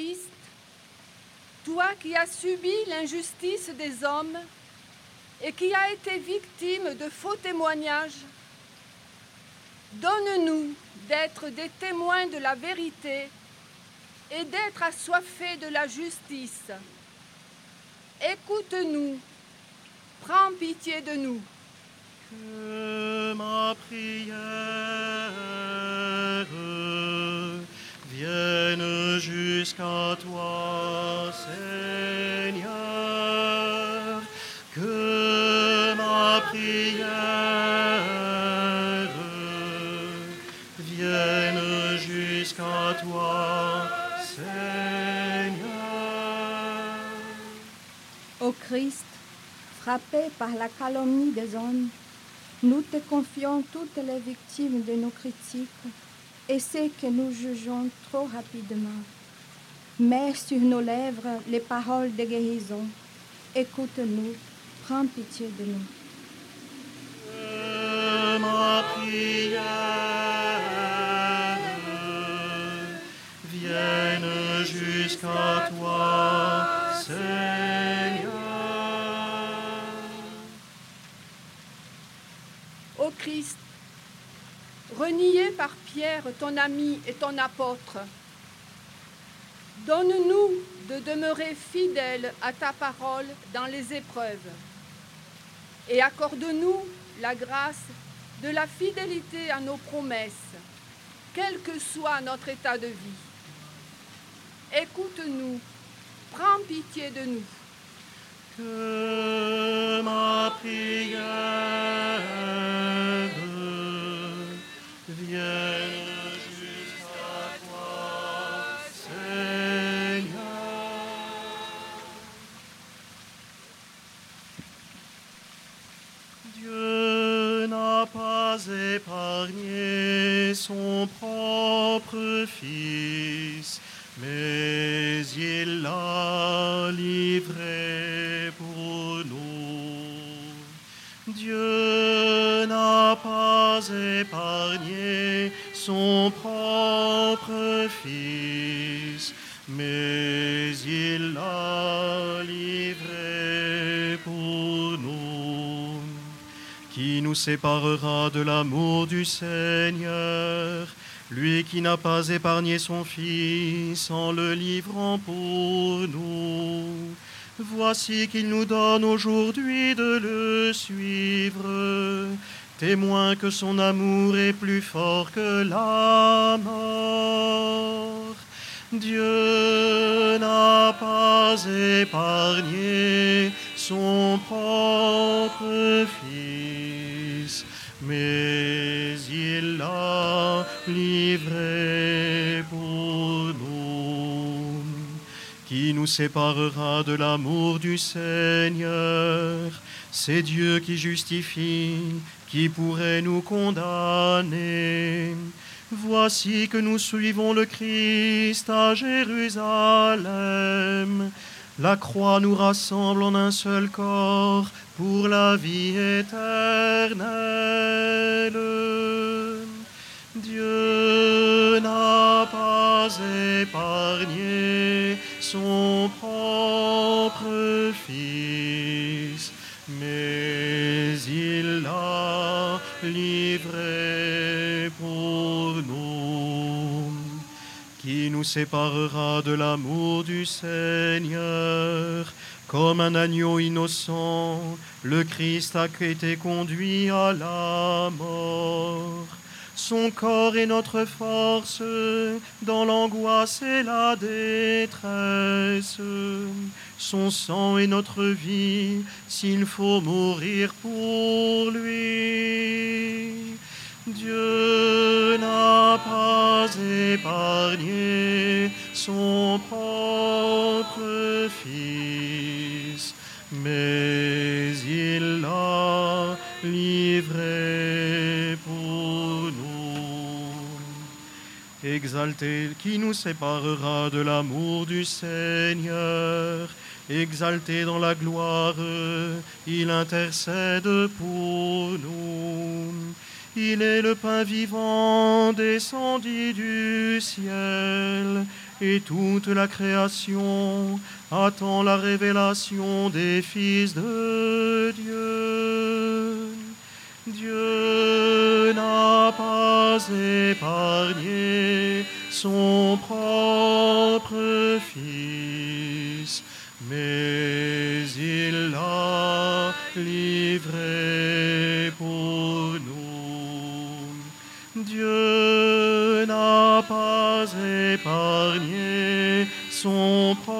Christ, toi qui as subi l'injustice des hommes et qui as été victime de faux témoignages, donne-nous d'être des témoins de la vérité et d'être assoiffés de la justice. Écoute-nous, prends pitié de nous. Que ma prière vienne jusqu'à toi, Seigneur. Que ma prière vienne jusqu'à toi, Seigneur. Ô Christ, frappé par la calomnie des hommes, nous te confions toutes les victimes de nos critiques et ceux que nous jugeons trop rapidement. Mets sur nos lèvres les paroles de guérison. Écoute-nous, prends pitié de nous. Ma prière vienne jusqu'à toi, Seigneur. Ô Christ, renié par Pierre, ton ami et ton apôtre, donne-nous de demeurer fidèles à ta parole dans les épreuves et accorde-nous la grâce de la fidélité à nos promesses, quel que soit notre état de vie. Écoute-nous, prends pitié de nous. Que épargné son propre Fils, mais il l'a livré pour nous. Dieu n'a pas épargné son propre Fils, mais il séparera de l'amour du Seigneur lui qui n'a pas épargné son Fils en le livrant pour nous. Voici qu'il nous donne aujourd'hui de le suivre, témoin que son amour est plus fort que la mort. Dieu n'a pas épargné son propre Fils, mais il l'a livré pour nous. Qui nous séparera de l'amour du Seigneur C'est Dieu qui justifie, qui pourrait nous condamner. Voici que nous suivons le Christ à Jérusalem. La croix nous rassemble en un seul corps pour la vie éternelle. Dieu n'a pas épargné son propre Fils, mais il l'a livré Qui nous séparera de l'amour du Seigneur Comme un agneau innocent, le Christ a été conduit à la mort. Son corps est notre force dans l'angoisse et la détresse. Son sang est notre vie s'il faut mourir pour lui. N'a pas épargné son propre Fils, mais il l'a livré pour nous. Exalté qui nous séparera de l'amour du Seigneur, exalté dans la gloire, il intercède pour nous. Il est le pain vivant descendu du ciel. et toute la création attend la révélation des fils de Dieu. Dieu n'a pas épargné son propre Fils, mais il l'a livré Dieu n'a pas épargné son propre